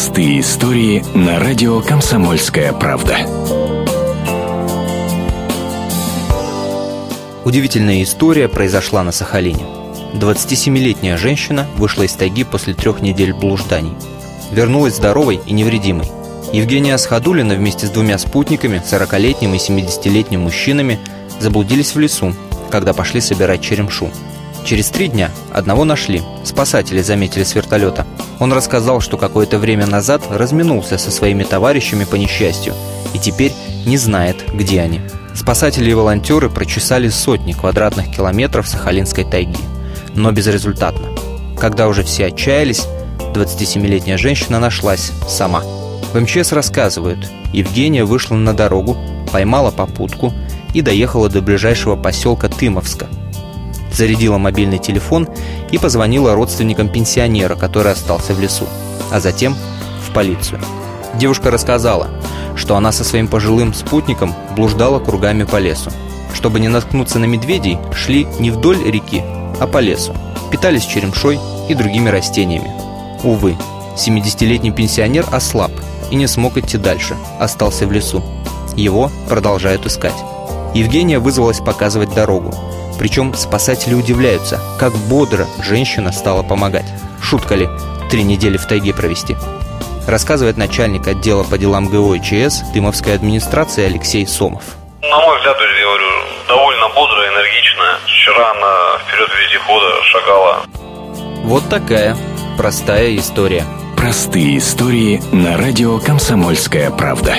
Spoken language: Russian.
Простые истории на радио «Комсомольская правда». Удивительная история произошла на Сахалине. 27-летняя женщина вышла из тайги после трех недель блужданий. Вернулась здоровой и невредимой. Евгения Асхадулина вместе с двумя спутниками, 40-летним и 70-летним мужчинами, заблудились в лесу, когда пошли собирать черемшу. Через три дня одного нашли. Спасатели заметили с вертолета. Он рассказал, что какое-то время назад разминулся со своими товарищами по несчастью и теперь не знает, где они. Спасатели и волонтеры прочесали сотни квадратных километров Сахалинской тайги, но безрезультатно. Когда уже все отчаялись, 27-летняя женщина нашлась сама. В МЧС рассказывают, Евгения вышла на дорогу, поймала попутку и доехала до ближайшего поселка Тымовска. Зарядила мобильный телефон и позвонила родственникам пенсионера, который остался в лесу, а затем в полицию. Девушка рассказала, что она со своим пожилым спутником блуждала кругами по лесу. Чтобы не наткнуться на медведей, шли не вдоль реки, а по лесу. Питались черемшой и другими растениями. Увы, 70-летний пенсионер ослаб и не смог идти дальше, остался в лесу. Его продолжают искать. Евгения вызвалась показывать дорогу. Причем спасатели удивляются, как бодро женщина стала помогать. Шутка ли, три недели в тайге провести? Рассказывает начальник отдела по делам ГО и ЧС Дымовской администрации Алексей Сомов. На мой взгляд, я говорю, довольно бодрая, энергичная. Вчера она вперед вездехода шагала. Вот такая простая история. Простые истории на радио «Комсомольская правда».